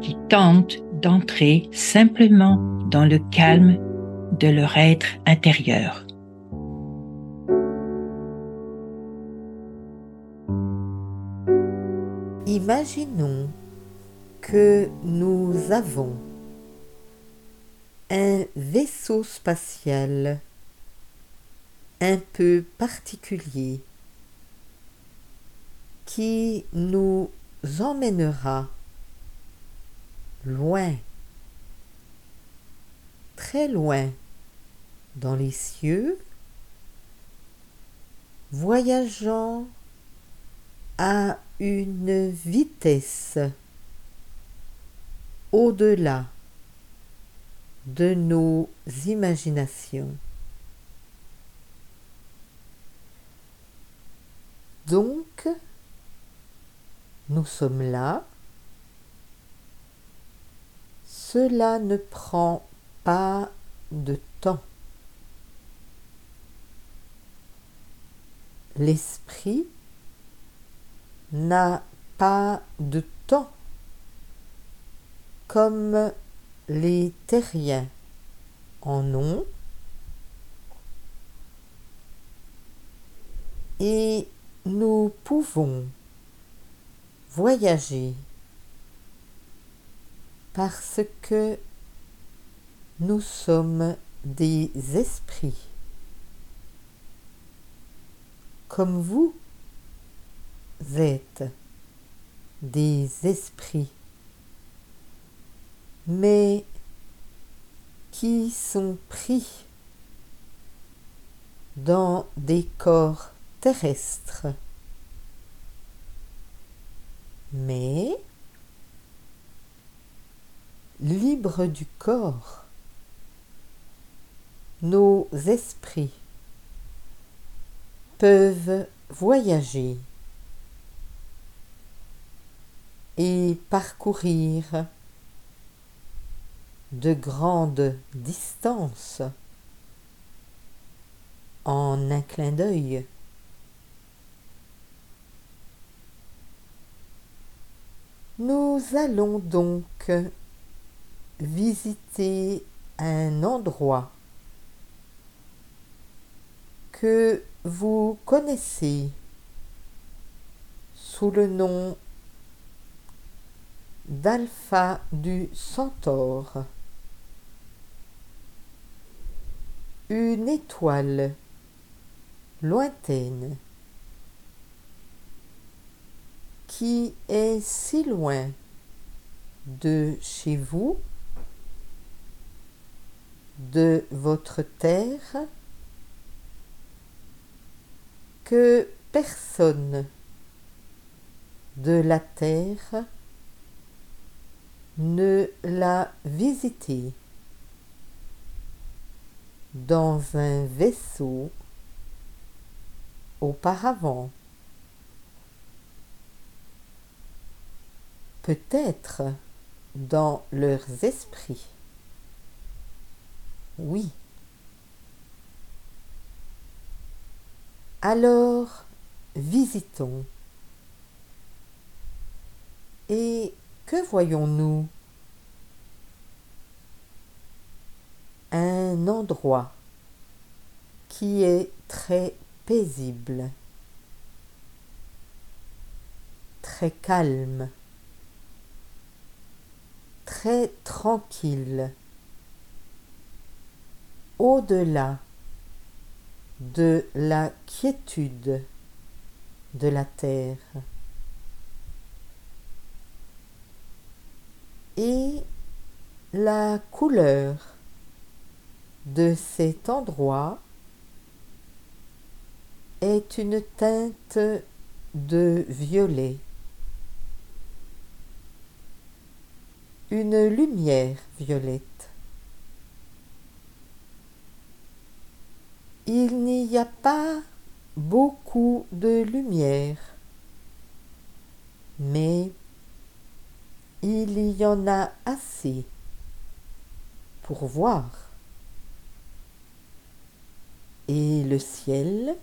qui tentent d'entrer simplement dans le calme de leur être intérieur. Imaginons que nous avons un vaisseau spatial un peu particulier qui nous emmènera loin, très loin dans les cieux, voyageant à une vitesse au-delà de nos imaginations. Donc, nous sommes là. Cela ne prend pas de temps. L'esprit n'a pas de temps comme les terriens en ont et nous pouvons voyager parce que nous sommes des esprits comme vous êtes des esprits mais qui sont pris dans des corps terrestres? Mais libres du corps, nos esprits peuvent voyager et parcourir de grandes distances en un clin d'œil. Nous allons donc visiter un endroit que vous connaissez sous le nom d'Alpha du Centaure. une étoile lointaine qui est si loin de chez vous, de votre terre, que personne de la terre ne l'a visité dans un vaisseau auparavant. Peut-être dans leurs esprits. Oui. Alors, visitons. Et que voyons-nous? Un endroit qui est très paisible, très calme, très tranquille, au-delà de la quiétude de la terre. Et la couleur de cet endroit est une teinte de violet. une lumière violette. Il n'y a pas beaucoup de lumière, mais il y en a assez pour voir. Et le ciel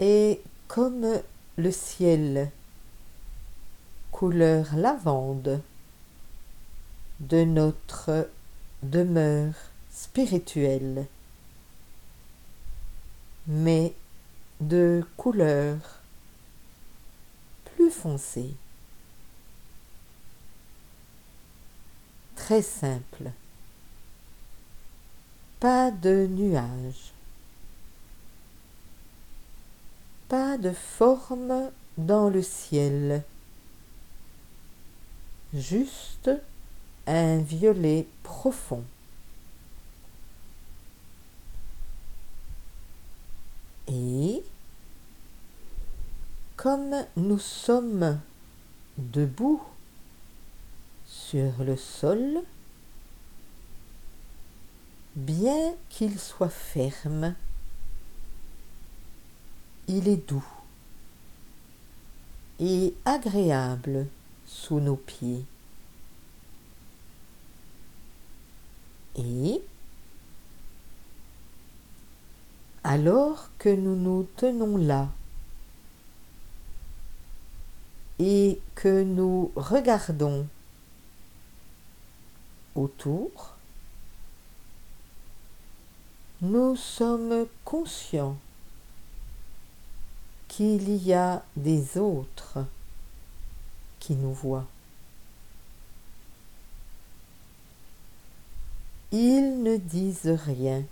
est comme le ciel, couleur lavande de notre demeure spirituelle, mais de couleur plus foncée. Très simple. Pas de nuages. Pas de forme dans le ciel. Juste un violet profond. Et comme nous sommes debout sur le sol, bien qu'il soit ferme, il est doux et agréable sous nos pieds. Alors que nous nous tenons là et que nous regardons autour, nous sommes conscients qu'il y a des autres qui nous voient. Ils ne disent rien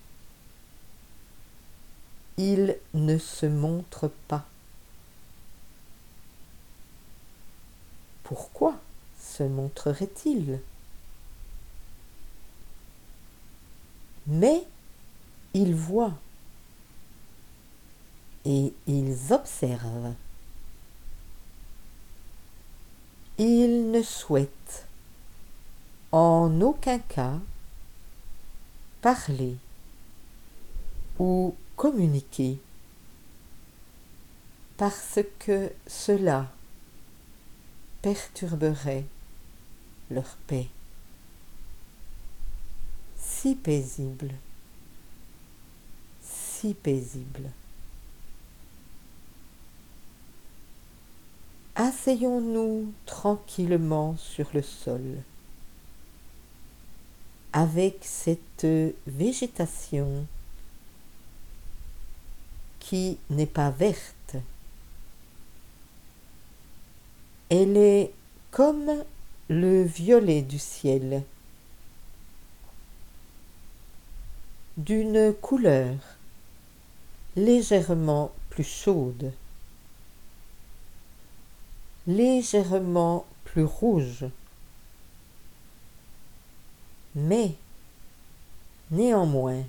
il ne se montre pas. Pourquoi se montrerait-il? Mais ils voient et ils observent. Ils ne souhaitent en aucun cas parler ou communiquer parce que cela perturberait leur paix. Si paisible, si paisible. Asseyons-nous tranquillement sur le sol avec cette végétation qui n'est pas verte. Elle est comme le violet du ciel, d'une couleur légèrement plus chaude, légèrement plus rouge, mais néanmoins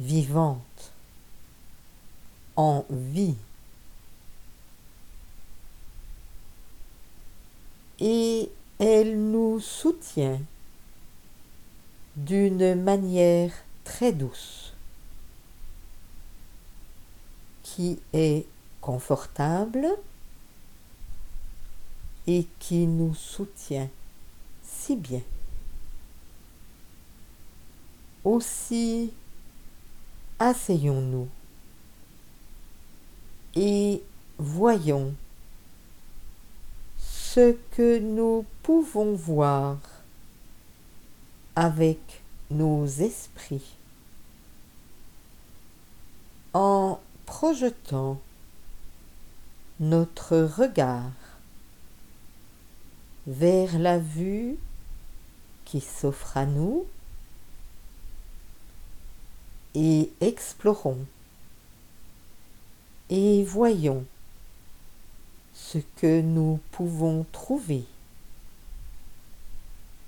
vivante en vie. Et elle nous soutient d'une manière très douce, qui est confortable et qui nous soutient si bien. Aussi, asseyons-nous et voyons ce que nous pouvons voir avec nos esprits. En projetant notre regard vers la vue qui s'offre à nous et explorons et voyons ce que nous pouvons trouver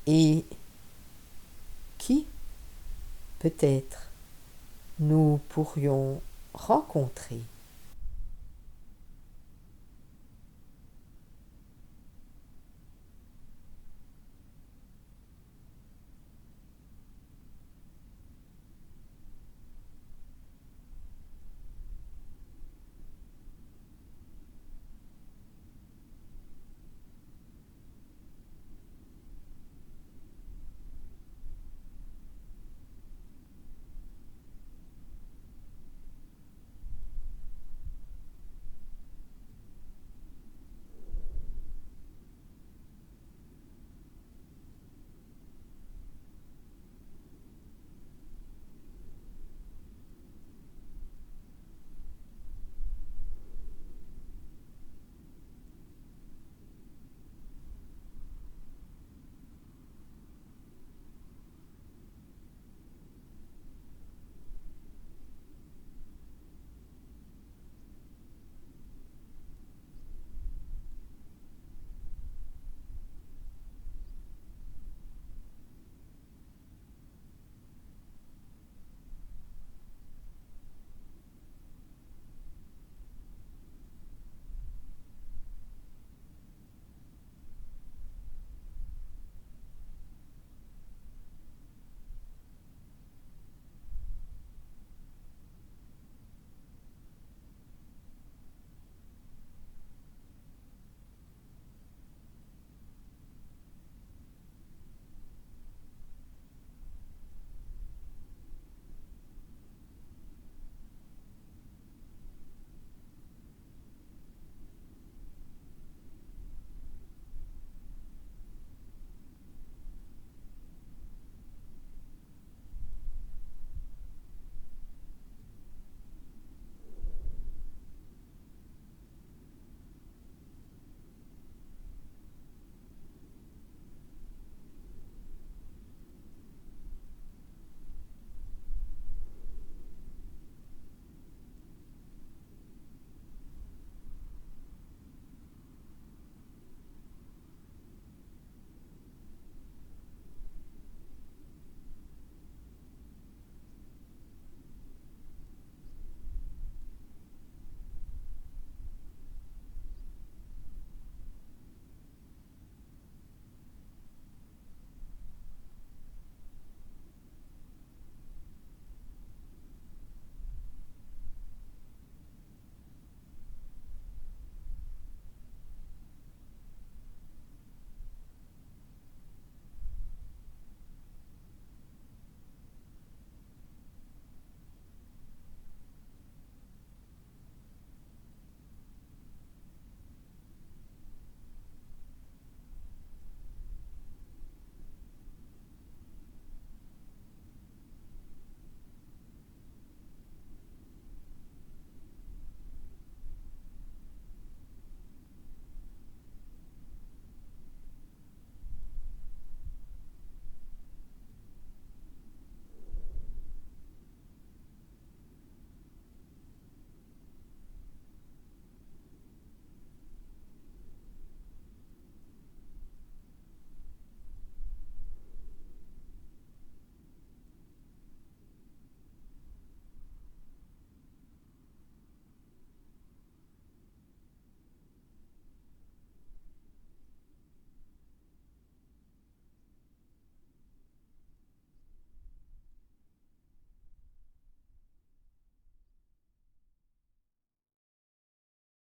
et qui peut-être nous pourrions rencontrer?